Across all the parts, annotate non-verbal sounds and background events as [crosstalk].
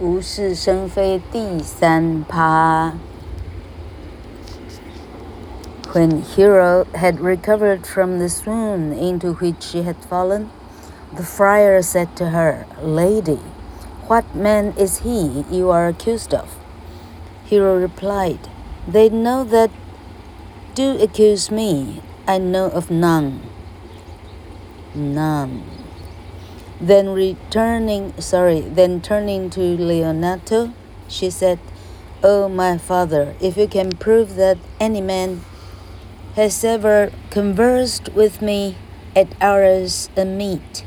无事生非第三趴。When Hiro had recovered from the swoon into which she had fallen, the friar said to her, Lady, what man is he you are accused of? Hiro replied, They know that do accuse me. I know of none. None. Then returning, sorry, then turning to Leonato, she said, Oh, my father, if you can prove that any man has ever conversed with me at hours of meat,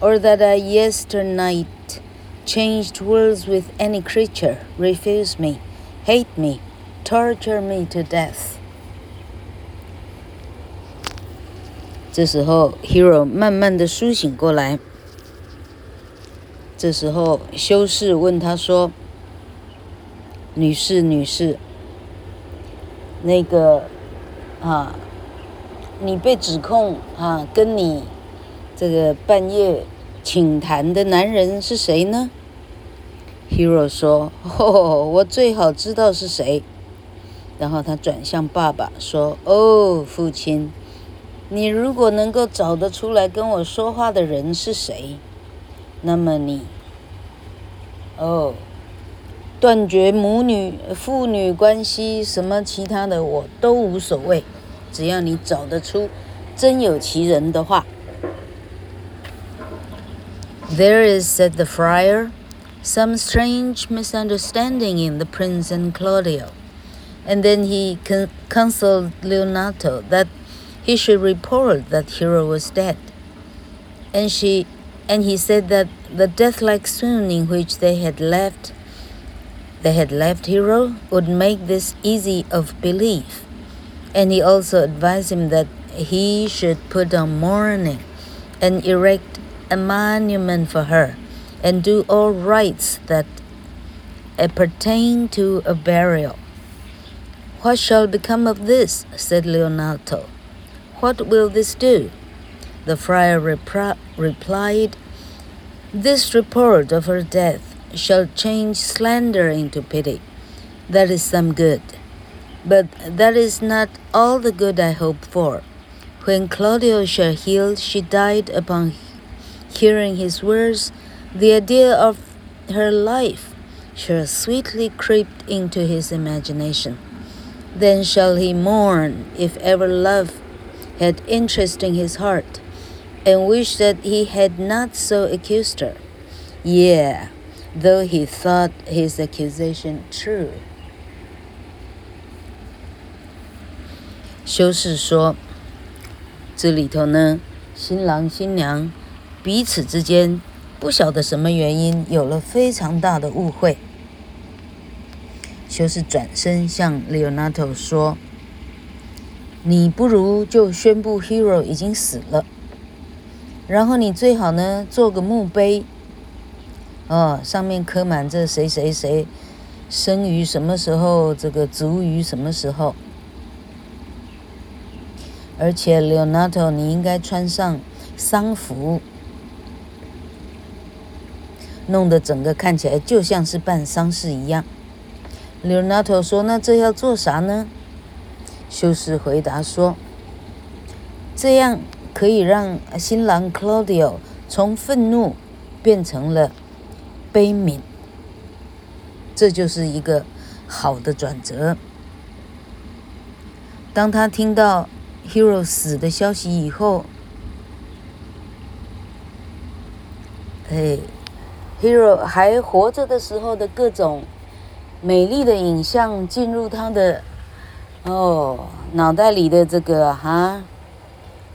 or that I yesternight changed words with any creature, refuse me, hate me, torture me to death. 这时候，Hero 慢慢的苏醒过来。 这时候，修士问他说：“女士，女士，那个啊，你被指控啊，跟你这个半夜请谈的男人是谁呢？”Hero 说：“哦，我最好知道是谁。”然后他转向爸爸说：“哦，父亲，你如果能够找得出来跟我说话的人是谁？”那么你，哦，断绝母女、父女关系，什么其他的我都无所谓，只要你找得出真有其人的话。There is, said the friar, some strange misunderstanding in the prince and Claudio. And then he con counseled Leonato that he should report that Hero was dead. And she and he said that the death-like swoon in which they had left they had left Hero would make this easy of belief. And he also advised him that he should put on mourning and erect a monument for her and do all rites that pertain to a burial. What shall become of this? said Leonato. What will this do? The friar repri- replied, This report of her death shall change slander into pity. That is some good. But that is not all the good I hope for. When Claudio shall heal, she died upon hearing his words. The idea of her life shall sweetly creep into his imagination. Then shall he mourn if ever love had interest in his heart and wish that he had not so accused her. Yeah, though he thought his accusation true. 修士说：“这里头呢，新郎新娘彼此之间不晓得什么原因有了非常大的误会。”修士转身向 Leonato 说：“你不如就宣布 Hero 已经死了。”然后你最好呢做个墓碑，哦，上面刻满这谁谁谁生于什么时候，这个卒于什么时候。而且 Leonato，你应该穿上丧服，弄得整个看起来就像是办丧事一样。Leonato 说：“那这要做啥呢？”修士回答说：“这样。”可以让新郎 Claudio 从愤怒变成了悲悯，这就是一个好的转折。当他听到 Hero 死的消息以后，哎，Hero 还活着的时候的各种美丽的影像进入他的哦脑袋里的这个哈。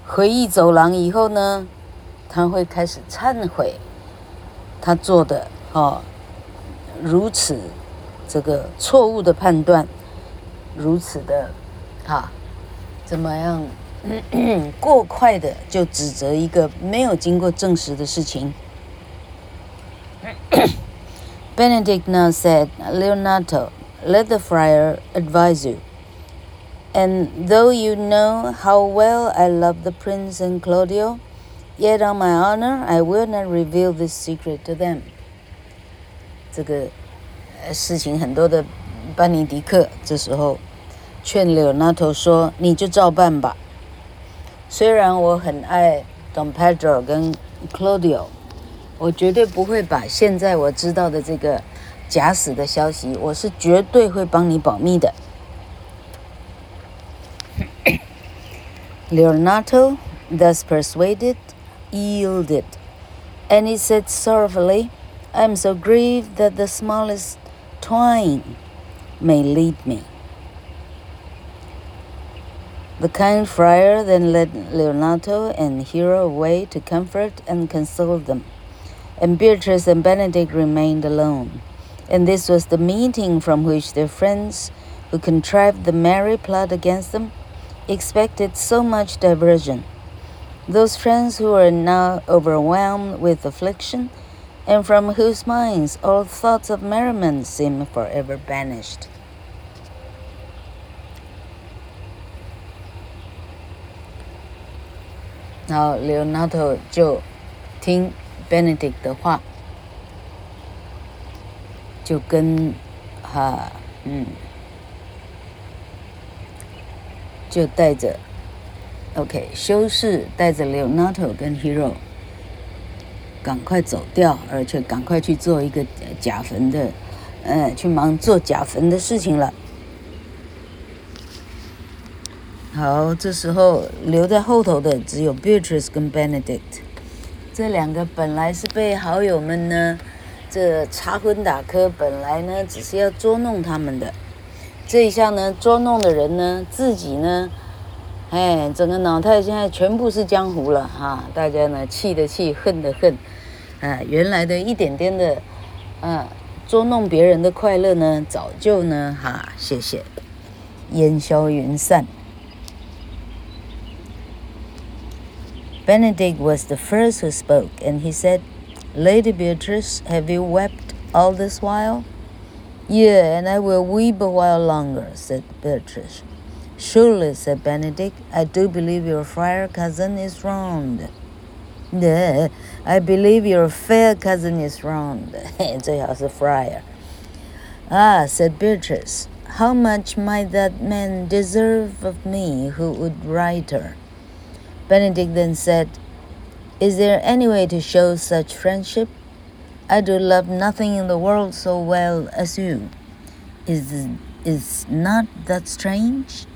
回忆走廊以后呢，他会开始忏悔，他做的哦如此这个错误的判断，如此的啊怎么样 [clears throat] 过快的就指责一个没有经过证实的事情。[clears throat] Benedict now said, Leonato, let the friar advise you. And though you know how well I love the prince and Claudio, yet on my honor I will not reveal this secret to them. 这个事情很多的班尼迪克这时候劝列纳托说：“你就照办吧。虽然我很爱 Don Pedro 跟 Claudio，我绝对不会把现在我知道的这个假死的消息，我是绝对会帮你保密的。 ”Leonato, thus persuaded, yielded, and he said sorrowfully, "I am so grieved that the smallest twine may lead me." The kind friar then led Leonato and Hero away to comfort and console them, and Beatrice and Benedict remained alone. And this was the meeting from which their friends, who contrived the merry plot against them, expected so much diversion. Those friends who were now overwhelmed with affliction, and from whose minds all thoughts of merriment seemed forever banished. 然后 Leonato 就听 Benedict 的话，就跟哈嗯， 就带着 OK 修士带着 Leonato 跟 Hero 赶快走掉，而且赶快去做一个假坟的，呃，去忙做假坟的事情了。好，这时候留在后头的只有 Beatrice 跟 Benedict，这两个本来是被好友们呢，这插诨打科，本来呢只是要捉弄他们的，这一下呢捉弄的人呢自己呢，哎，整个脑袋现在全部是江湖了哈，大家呢气的气，恨的恨，啊，原来的一点点的，啊，捉弄别人的快乐呢，早就呢哈，谢谢，烟消云散。Benedict was the first who spoke, and he said, Lady Beatrice, have you wept all this while? Yeah, and I will weep a while longer, said Beatrice. Surely, said Benedict, I do believe your friar cousin is wronged. Yeah, I believe your fair cousin is wronged. [laughs] 最好是 friar. Ah, said Beatrice, how much might that man deserve of me who would right her? Benedict then said, Is there any way to show such friendship? I do love nothing in the world so well as you. Is, is not that strange?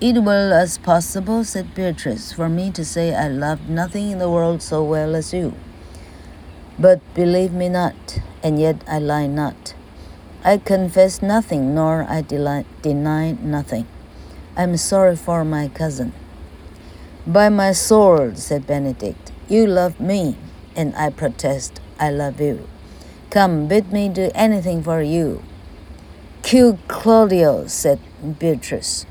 It were as possible, said Beatrice, for me to say I love nothing in the world so well as you. But believe me not, and yet I lie not. I confess nothing, nor I deny nothing. I am sorry for my cousin. By my sword, said Benedict, you love me, and I protest I love you. Come, bid me do anything for you. Kill Claudio, said Beatrice.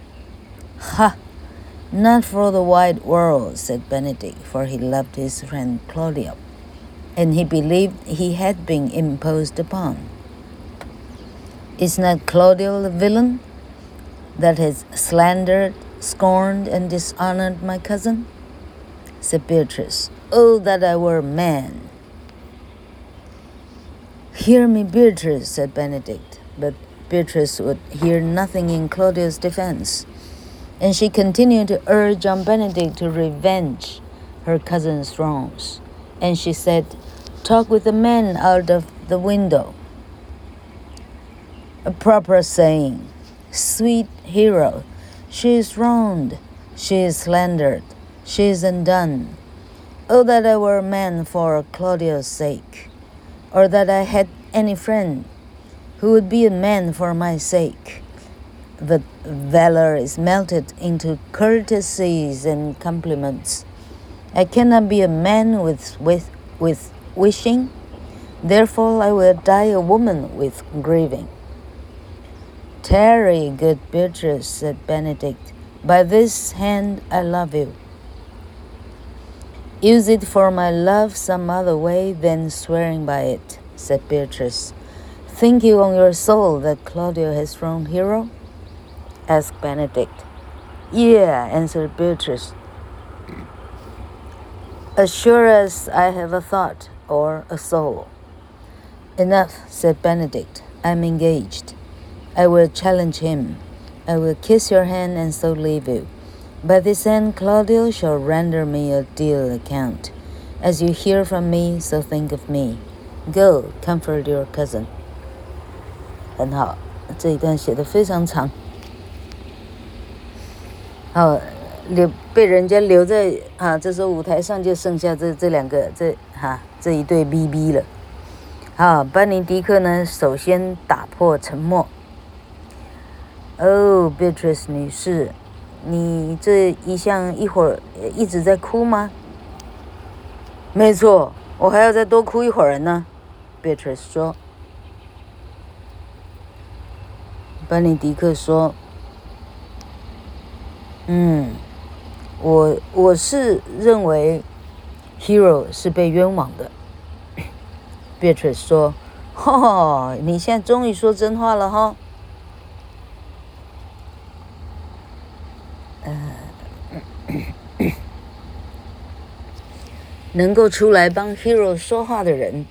Ha! Not for the wide world, said Benedict, for he loved his friend Claudio, and he believed he had been imposed upon. Is not Claudio the villain that has slandered scorned and dishonored my cousin? said Beatrice. Oh, that I were a man! Hear me, Beatrice, said Benedict. But Beatrice would hear nothing in Claudio's defense, and she continued to urge on Benedict to revenge her cousin's wrongs. And she said, Talk with the man out of the window. A proper saying, Sweet hero, she is wronged, she is slandered, she is undone. Oh, that I were a man for Claudio's sake, or that I had any friend who would be a man for my sake. But valor is melted into courtesies and compliments. I cannot be a man with, with, with wishing, therefore I will die a woman with grieving. Tarry, good Beatrice, said Benedict. By this hand I love you. Use it for my love some other way than swearing by it, said Beatrice. Think you on your soul that Claudio has wronged Hero? asked Benedict. Yeah, answered Beatrice. As sure as I have a thought or a soul. Enough, said Benedict. I'm engaged. I will challenge him. I will kiss your hand and so leave you. By this end, Claudio shall render me a due account. As you hear from me, so think of me. Go, comfort your cousin. 很好，这一段写的非常长。好，留被人家留在啊，这时候舞台上就剩下这这两个这哈、这一对 BB 了。好，班尼迪克呢，首先打破沉默。哦，Beatrice 女士，你这一向一会儿一直在哭吗？没错，我还要再多哭一会儿呢。Beatrice 说。班尼迪克说：“嗯，我我是认为，Hero 是被冤枉的。” Beatrice 说：“ [laughs] 哈，你现在终于说真话了哈。”能够出来帮 Hero 说话的人，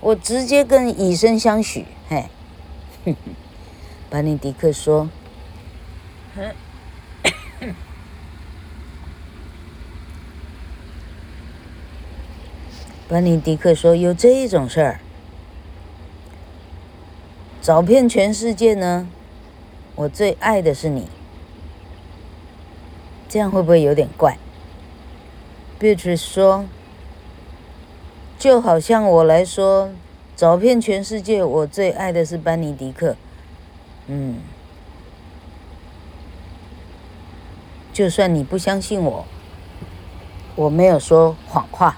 我直接跟以身相许。嘿，[laughs] 班尼迪克说：“ [laughs] 班尼迪克说，有这一种事儿，找遍全世界呢，我最爱的是你。这样会不会有点怪？”Beatrice 说。就好像我来说，找遍全世界，我最爱的是班尼迪克。嗯，就算你不相信我，我没有说谎话。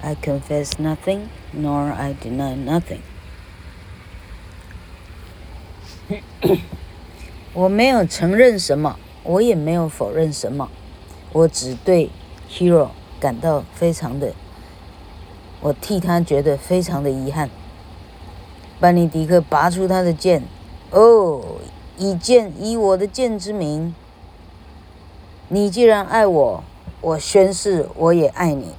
I confess nothing, nor I deny nothing. [coughs] 我没有承认什么。我也没有否认什么，我只对 Hero 感到非常的，我替他觉得非常的遗憾。班尼迪克拔出他的剑，哦，以剑以我的剑之名，你既然爱我，我宣誓我也爱你。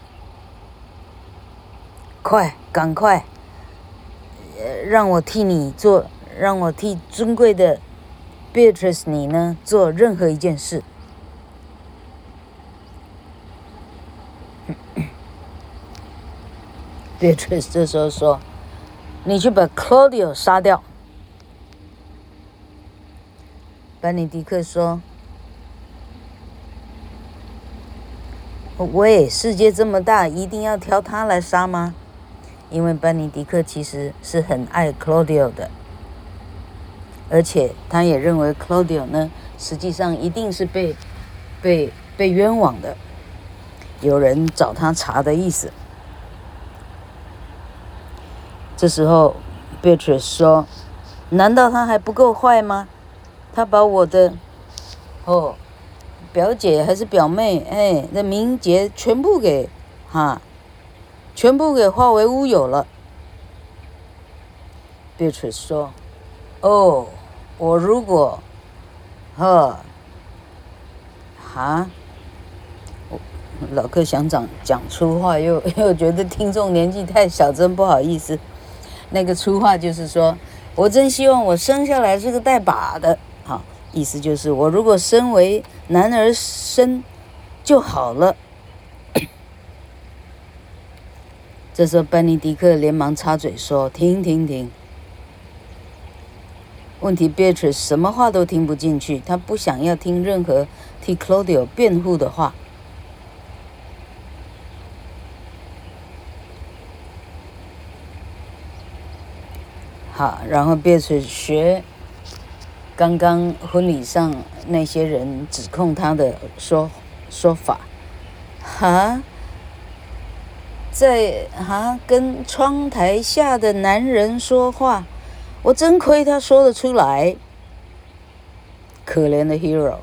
快，赶快，让我替你做，让我替尊贵的。Beatrice，你呢？做任何一件事。[coughs] Beatrice 这时候说：“你去把 Claudio 杀掉。”班尼迪克说：“喂，世界这么大，一定要挑他来杀吗？因为班尼迪克其实是很爱 Claudio 的。”而且他也认为 Claudio 呢，实际上一定是被被被冤枉的，有人找他查的意思。这时候，Beatrice 说：“难道他还不够坏吗？他把我的哦表姐还是表妹哎的名节全部给哈，全部给化为乌有了。”Beatrice 说：“哦。”我如果，呵，哈，老克想讲讲粗话，又又觉得听众年纪太小，真不好意思。那个粗话就是说，我真希望我生下来是个带把的，好，意思就是我如果身为男儿身就好了。这时候，班尼迪克连忙插嘴说：“停停停。”问题，Beatrice 什么话都听不进去，她不想要听任何替 Claudio 辩护的话。好，然后 Beatrice 学刚刚婚礼上那些人指控他的说说法，哈，在哈跟窗台下的男人说话。我真亏他说得出来可怜的 hero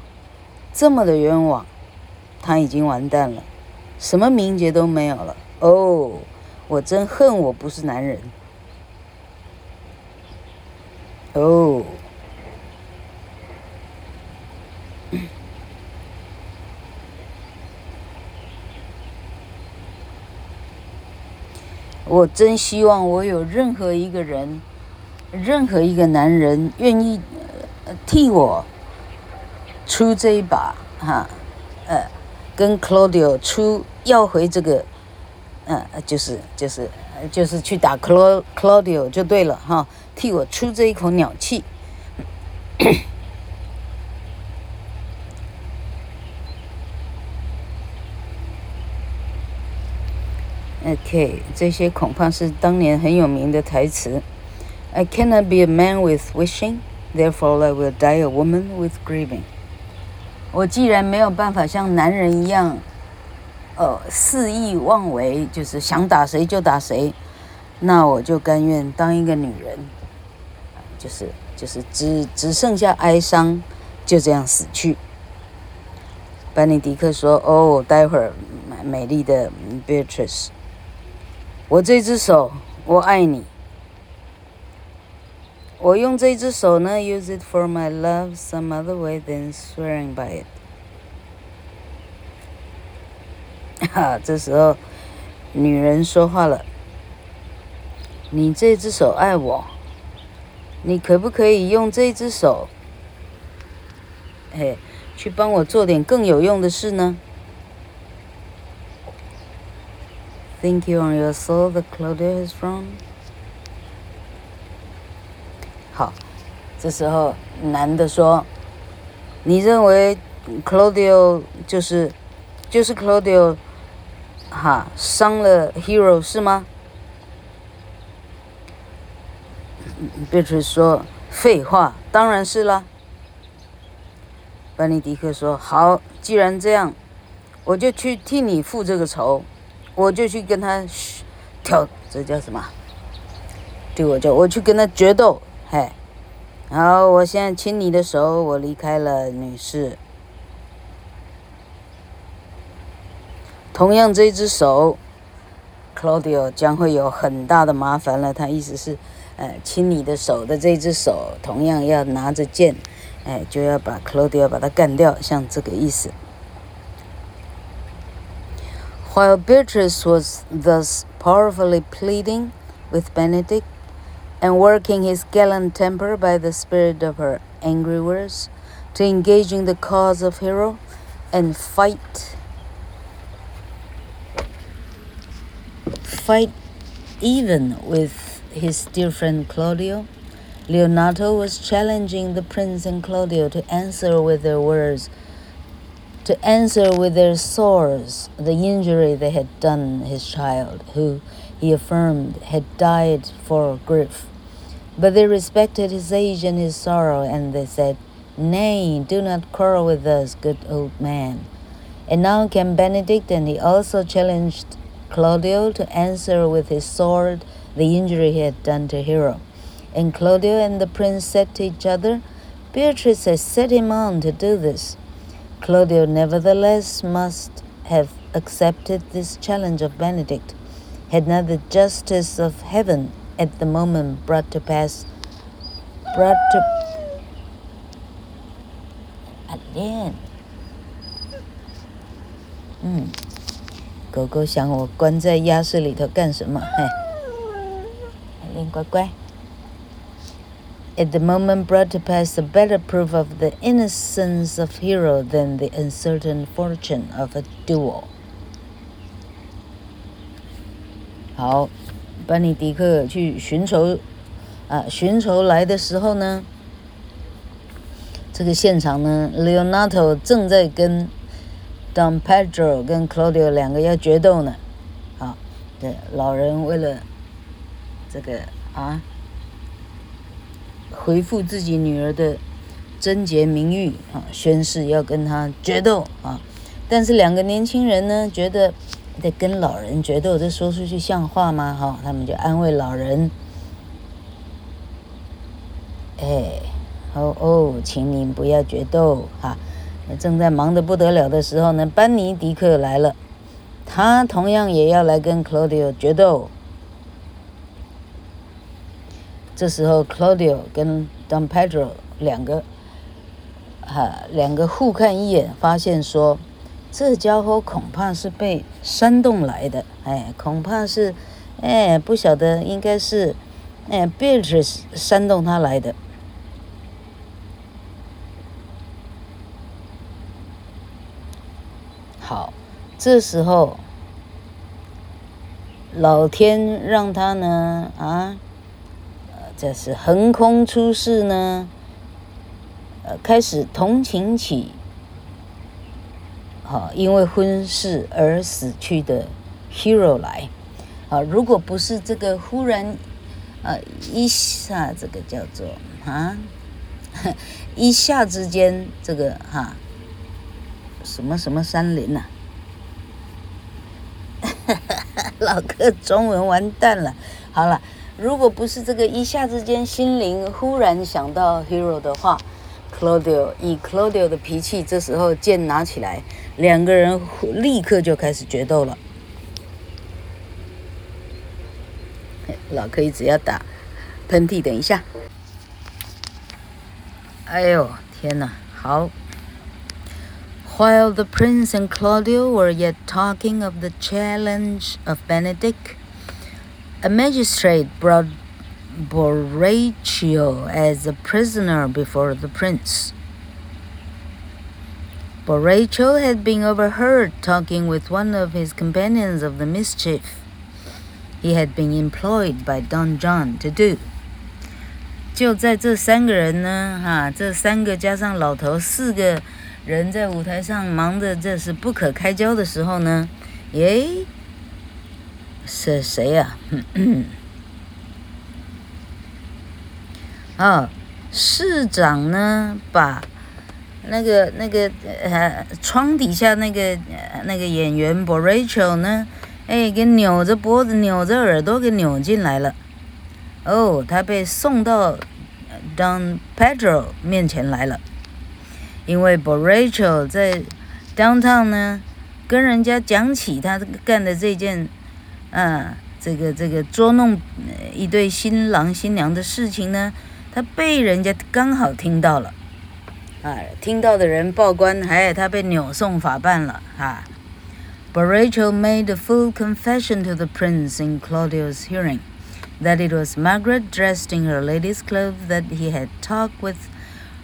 这么的冤枉他已经完蛋了什么名节都没有了。哦我真恨我不是男人。哦。我真希望我有任何一个人任何一个男人愿意替我出这一把哈，呃，跟 Claudio 出要回这个，呃，就是就是就是去打 Claudio 就对了哈，替我出这一口鸟气。[coughs] OK，这些恐怕是当年很有名的台词。I cannot be a man with wishing, therefore I will die a woman with grieving。我既然没有办法像男人一样，呃，肆意妄为，就是想打谁就打谁，那我就甘愿当一个女人，就是就是只只剩下哀伤，就这样死去。班尼迪克说：“哦，待会儿美丽的 Beatrice。”我这只手，我爱你。我用这只手呢，use it for my love some other way than swearing by it。哈，这时候女人说话了：“你这只手爱我，你可不可以用这只手，嘿，去帮我做点更有用的事呢？” Think you on your soul the Claudio is wrong？好，这时候男的说：“你认为 Claudio 就是就是 Claudio 哈伤了 Hero 是吗？”Beatrice 说：“废话，当然是啦。”班尼迪克说：“好，既然这样，我就去替你复这个仇。”我就去跟他挑，这叫什么？对，我叫我去跟他决斗，嘿。好，我现在亲你的手，我离开了，女士。同样，这只手，Claudio 将会有很大的麻烦了。他意思是，呃，亲你的手的这只手，同样要拿着剑，哎，就要把 Claudio 把他干掉，像这个意思。While Beatrice was thus powerfully pleading with Benedict and working his gallant temper by the spirit of her angry words to engage in the cause of Hero and fight, fight even with his dear friend Claudio, Leonato was challenging the prince and Claudio to answer with their words to answer with their swords the injury they had done his child, who, he affirmed, had died for grief. But they respected his age and his sorrow, and they said, Nay, do not quarrel with us, good old man. And now came Benedict, and he also challenged Claudio to answer with his sword the injury he had done to Hero. And Claudio and the prince said to each other, Beatrice has set him on to do this. Claudio nevertheless must have accepted this challenge of Benedict, had not the justice of heaven at the moment brought to pass, brought to again. 嗯，狗狗想我关在鸭室里头干什么？嘿，阿莲乖乖。at [laughs] the moment brought to pass a better proof of the innocence of Hero than the uncertain fortune of a duel. 好， 班尼迪克去寻仇，啊，寻仇来的时候呢，这个现场呢，Leonato 正在跟 Don Pedro 跟 Claudio 两个要决斗呢，啊，对，老人为了这个啊。回复自己女儿的贞洁名誉啊，宣誓要跟他决斗啊！但是两个年轻人呢，觉得在跟老人决斗，这说出去像话吗？哈，他们就安慰老人：“哎，哦哦，请您不要决斗哈！”正在忙得不得了的时候呢，班尼迪克来了，他同样也要来跟 Claudio 决斗。这时候，Claudio 跟 Don Pedro 两个，哈、两个互看一眼，发现说，这家伙恐怕是被煽动来的，哎，恐怕是，哎，不晓得应该是，哎，Beatrice 煽动他来的。好，这时候，老天让他呢，啊，这是横空出世呢，呃，开始同情起，啊，因为婚事而死去的 Hero 来。啊，如果不是这个忽然，啊，一下这个叫做啊，[laughs] 一下之间这个哈、什么什么山林呐、啊？[laughs] 老哥中文完蛋了。好了，如果不是这个一下之间心灵忽然想到 Hero 的话 ，Claudio 以 Claudio 的脾气，这时候剑拿起来，两个人立刻就开始决斗了。老可以只要打喷嚏，等一下。哎呦，天哪！好。While the prince and Claudio were yet talking of the challenge of Benedict, a magistrate brought Borachio as a prisoner before the prince. Borachio had been overheard talking with one of his companions of the mischief he had been employed by Don John to do。就在这三个人呢，哈，这三个加上老头，四个人在舞台上忙着，这是不可开交的时候呢，诶，是谁呀？啊， [clears throat] 啊市长呢，把那个那个呃窗底下那个那个演员 Borachio 呢。哎，给扭着脖子、扭着耳朵给扭进来了。哦，他被送到 Don Pedro 面前来了。因为 Borachio 在 downtown 呢，跟人家讲起他干的这件，啊，这个这个捉弄一对新郎新娘的事情呢，他被人家刚好听到了。啊，听到的人报官，哎，他被扭送法办了，哈。Borachio made a full confession to the prince in Claudio's hearing, that it was Margaret dressed in her lady's clothes that he had talked with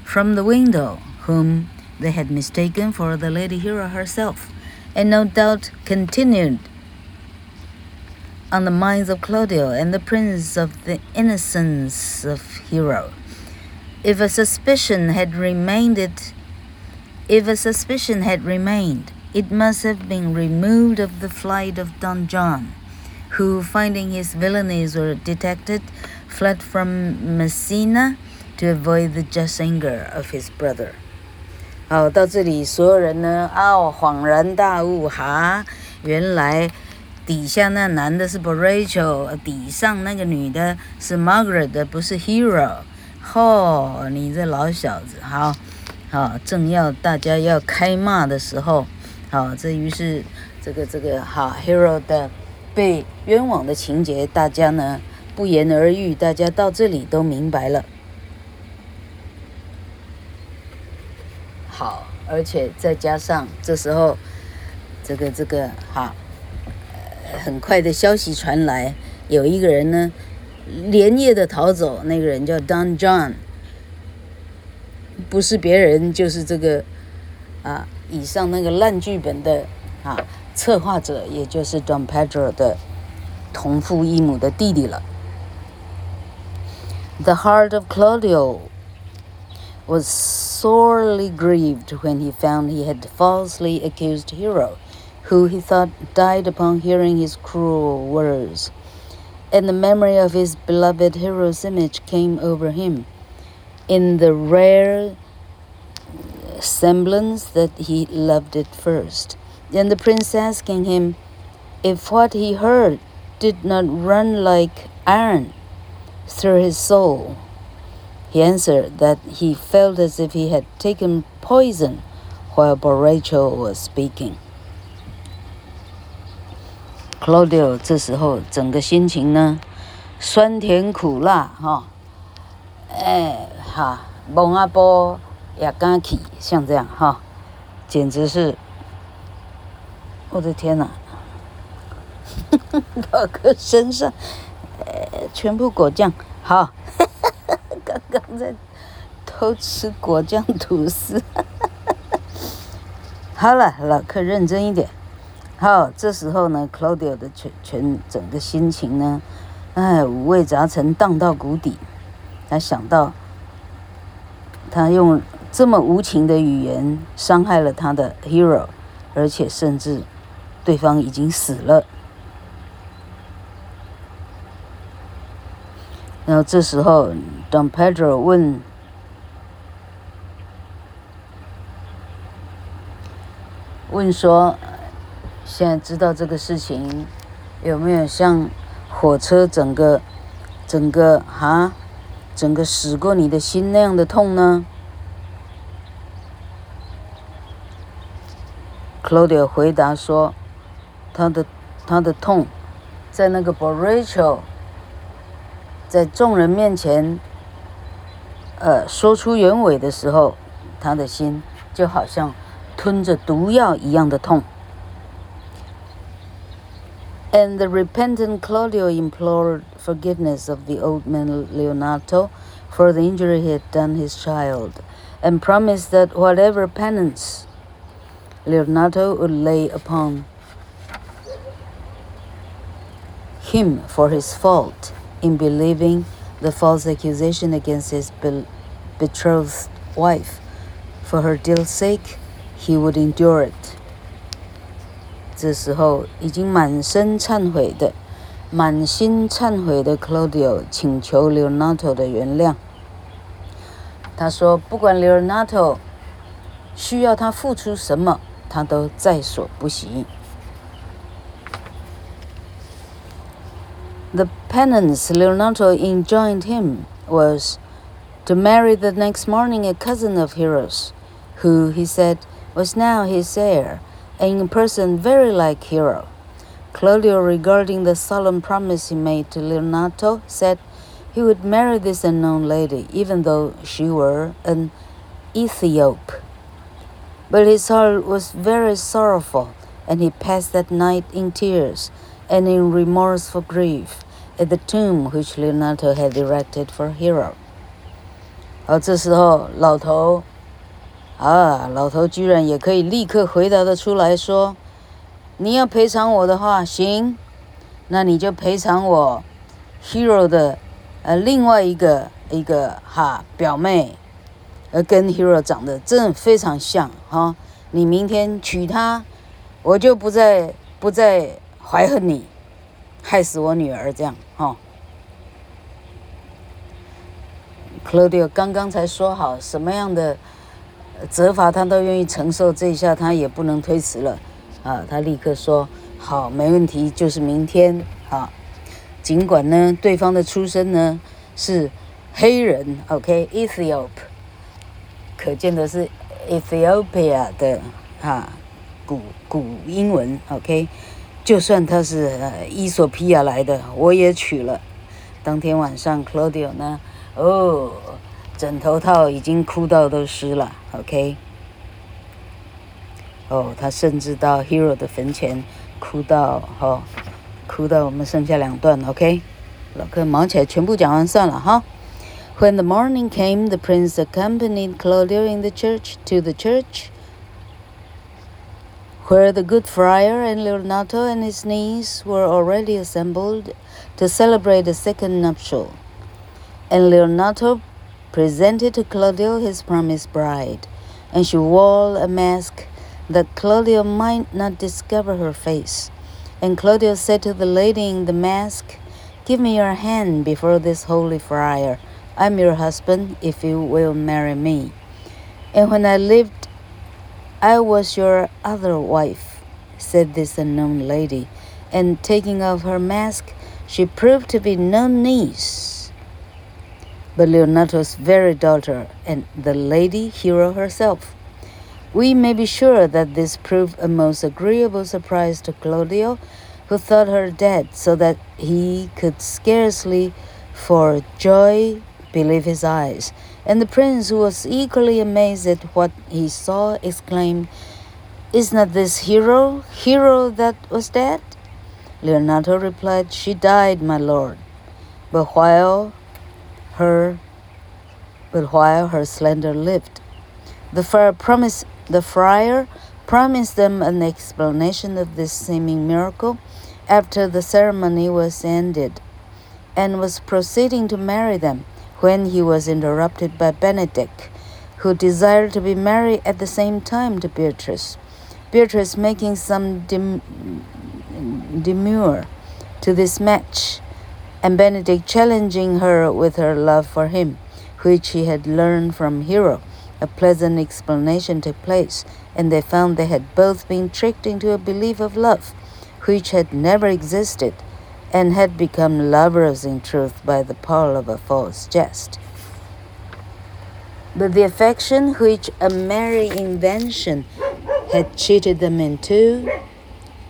from the window, whom they had mistaken for the lady hero herself, and no doubt continued on the minds of Claudio and the prince of the innocence of Hero. If a suspicion had remained, if a suspicion had remained, it must have been removed of the flight of Don John, who, finding his villainies were detected, fled from Messina to avoid the just anger of his brother. 好，到这里，所有人呢，哦，恍然大悟，哈，原来 底下那男的是 Borachio，底上那个女的是 Margaret，不是 Hero。哦，你这老小子，好，好，正要大家要开骂的时候。好，这于是这个这个好 hero 的被冤枉的情节，大家呢不言而喻，大家到这里都明白了。好，而且再加上这时候这个这个好，很快的消息传来，有一个人呢连夜的逃走，那个人叫 Don John，不是别人，就是这个啊。以上那个烂剧本的啊策划者，也就是 Don Pedro 的同父异母的弟弟了。The heart of Claudio was sorely grieved when he found he had falsely accused Hero, who he thought died upon hearing his cruel words. And the memory of his beloved Hero's image came over him in the rare semblance that he loved it first. Then the prince asking him if what he heard did not run like iron through his soul, he answered that he felt as if he had taken poison while Borachio was speaking. Claudio 这时候整个心情呢，酸甜苦辣哈，哎哈，蒙阿波。也刚起，像这样哈，简直是，我的天哪！[laughs] 老哥身上，呃，全部果酱。好，刚刚在偷吃果酱吐司。哈哈哈好了，老客认真一点。好，这时候呢，Claudio 的全全整个心情呢，哎，五味杂陈，荡到谷底。他想到，他用这么无情的语言伤害了他的 hero，而且甚至对方已经死了。然后这时候，Don Pedro 问。问说：“现在知道这个事情，有没有像火车整个、整个哈，整个驶过你的心那样的痛呢？”Claudio 回答说：“他的他的痛，在那个 Borracho 在众人面前，呃，说出原委的时候，他的心就好像……”吞着毒药一样的痛。And the repentant Claudio implored forgiveness of the old man Leonato for the injury he had done his child, and promised that whatever penance Leonato would lay upon him for his fault in believing the false accusation against his betrothed wife, for her dear sake, He would endure it。这时候，已经满身忏悔的、满心忏悔的 Claudio 请求 Leonato 的原谅。他说：“不管 Leonato 需要他付出什么，他都在所不惜。” The penance Leonato enjoined him was to marry the next morning a cousin of Hero's, who, he said, was now his heir, and in person very like Hero. Claudio, regarding the solemn promise he made to Leonato, said he would marry this unknown lady, even though she were an Ethiop. But his heart was very sorrowful, and he passed that night in tears and in remorseful grief at the tomb which Leonato had erected for Hero. 而这时候，老头 啊，老头居然也可以立刻回答得出来说：“你要赔偿我的话，行，那你就赔偿我 Hero 的呃另外一个一个哈表妹，呃跟 Hero 长得真非常像哈。你明天娶她，我就不再不再怀恨你，害死我女儿这样哈。” Claudio 刚刚才说好什么样的？责罚他都愿意承受，这一下他也不能推辞了，啊，他立刻说好，没问题，就是明天啊。尽管呢，对方的出身呢是黑人，OK，Ethiop，可见的是 Ethiopia 的啊古古英文，OK，就算他是伊索比亚来的，我也娶了。当天晚上，Claudio 呢，哦。枕头套已经哭到都湿了，OK。哦，他甚至到 Hero 的坟前哭到，哦，哭到我们剩下两段，OK。老哥忙起来，全部讲完算了哈。When the morning came, the prince accompanied Claudio in the church to the church, where the good friar and Leonato and his niece were already assembled to celebrate the second nuptial, and Leonato presented to Claudio his promised bride, and she wore a mask that Claudio might not discover her face. And Claudio said to the lady in the mask, Give me your hand before this holy friar. I'm your husband if you will marry me. And when I lived, I was your other wife, said this unknown lady. And taking off her mask, she proved to be no niece but Leonato's very daughter and the lady hero herself. We may be sure that this proved a most agreeable surprise to Claudio, who thought her dead, so that he could scarcely for joy believe his eyes. And the prince, who was equally amazed at what he saw, exclaimed, Is not this hero, hero that was dead? Leonato replied, She died, my lord. But while her but while her slender lived, the friar promised the friar promised them an explanation of this seeming miracle after the ceremony was ended, and was proceeding to marry them when he was interrupted by Benedict, who desired to be married at the same time to Beatrice. Beatrice making some dem demur to this match, and Benedict challenging her with her love for him, which he had learned from Hero. A pleasant explanation took place, and they found they had both been tricked into a belief of love, which had never existed, and had become lovers in truth by the power of a false jest. But the affection which a merry invention had cheated them into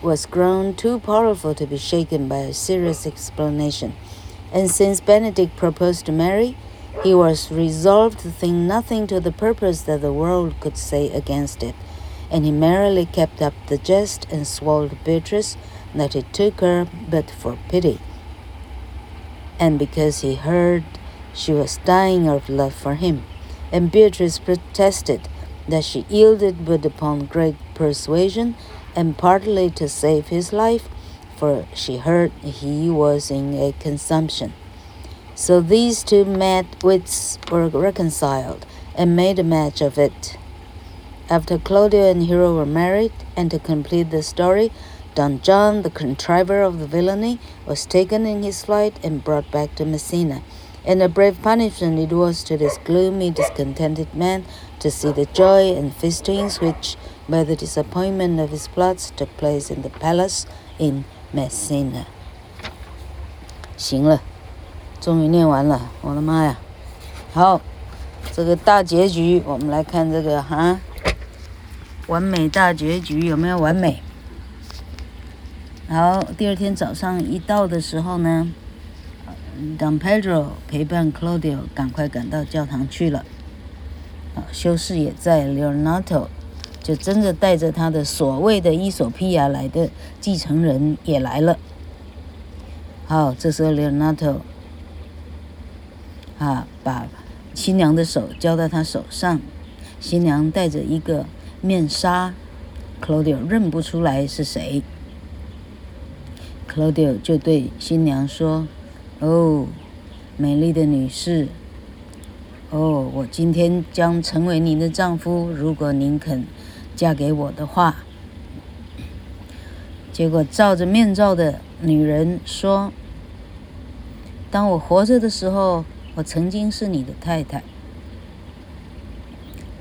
was grown too powerful to be shaken by a serious explanation. And since Benedict proposed to marry, he was resolved to think nothing to the purpose that the world could say against it, and he merrily kept up the jest and to Beatrice that he took her but for pity, and because he heard she was dying of love for him. And Beatrice protested that she yielded but upon great persuasion, and partly to save his life, for she heard he was in a consumption. So these two mad wits were reconciled and made a match of it. After Claudio and Hero were married, and to complete the story, Don John, the contriver of the villainy, was taken in his flight and brought back to Messina. And a brave punishment it was to this gloomy, discontented man to see the joy and feastings which, by the disappointment of his plots, took place in the palace in Messina. 行了。终于念完了，我的妈呀！好，这个大结局，我们来看这个哈，完美大结局有没有完美？好，第二天早上一到的时候呢，Don Pedro 陪伴 Claudio 赶快赶到教堂去了。啊，修士也在，Leonato 就真的带着他的所谓的伊索比亚来的继承人也来了。好，这时候 Leonato。啊，把新娘的手交到他手上，新娘戴着一个面纱，Claudio 认不出来是谁。Claudio 就对新娘说：“哦，美丽的女士，哦，我今天将成为您的丈夫，如果您肯嫁给我的话。”结果罩着面罩的女人说：“当我活着的时候。”我曾经是你的太太，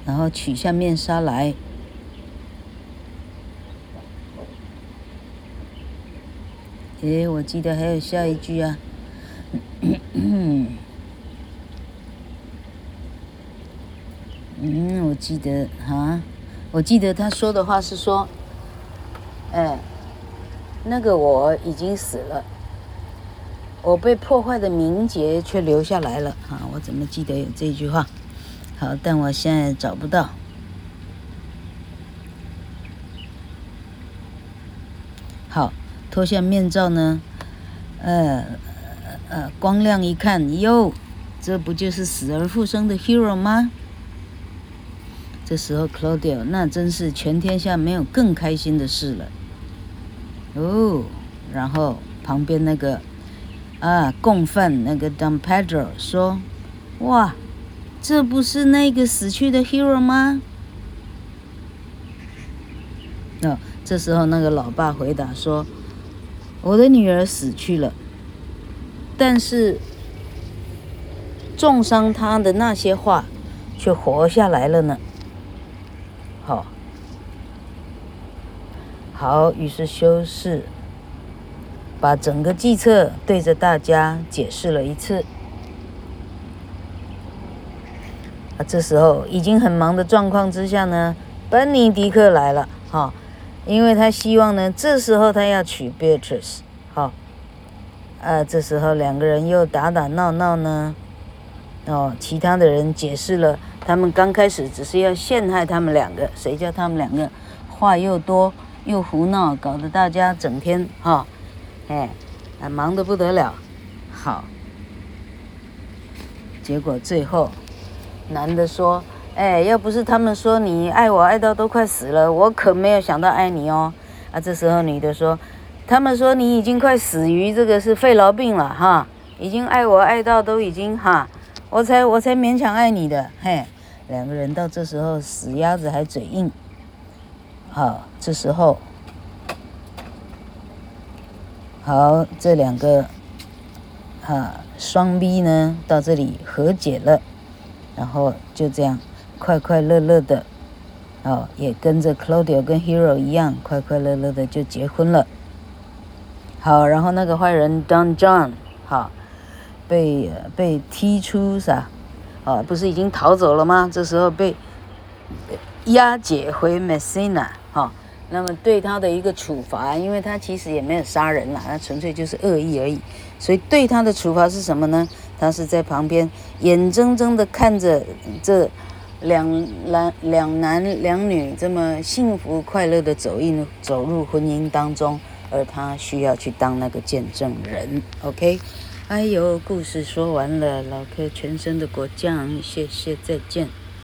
然后取下面纱来。诶，我记得还有下一句啊。嗯，我记得啊，我记得他说的话是说，哎，那个我已经死了。我被破坏的名节却留下来了啊！我怎么记得有这句话？好，但我现在找不到。好，脱下面罩呢？呃呃，光亮一看，哟，这不就是死而复生的 Hero 吗？这时候 Claudio 那真是全天下没有更开心的事了。哦，然后旁边那个。啊，共犯那个 Don Pedro 说：“哇，这不是那个死去的 Hero 吗？”哦，这时候那个老爸回答说：“我的女儿死去了，但是重伤她的那些话却活下来了呢。”好，好，于是修士。把整个计策对着大家解释了一次。啊，这时候已经很忙的状况之下呢，班尼迪克来了，哈，因为他希望呢，这时候他要娶 Beatrice，哈，啊，这时候两个人又打打闹闹呢，哦，其他的人解释了，他们刚开始只是要陷害他们两个，谁叫他们两个话又多又胡闹，搞得大家整天哈。哎，忙得不得了。好，结果最后，男的说：“哎，要不是他们说你爱我爱到都快死了，我可没有想到爱你哦。”啊，这时候女的说：“他们说你已经快死于这个是肺痨病了哈，已经爱我爱到都已经哈，我才我才勉强爱你的。”嘿，两个人到这时候死鸭子还嘴硬。好，这时候，好，这两个，哈，双 B 呢到这里和解了，然后就这样快快乐乐的。哦，也跟着 Claudio 跟 Hero 一样，快快乐乐的就结婚了。好，然后那个坏人 Don John，好，被被踢出啥？啊，不是已经逃走了吗？这时候被押解回 Messina，哈、那么对他的一个处罚，因为他其实也没有杀人啦，他纯粹就是恶意而已。所以对他的处罚是什么呢？他是在旁边眼睁睁的看着这。两男两男两女这么幸福快乐的走进走入婚姻当中，而他需要去当那个见证人。OK，哎呦，故事说完了，老柯全身的果酱，谢谢，再见。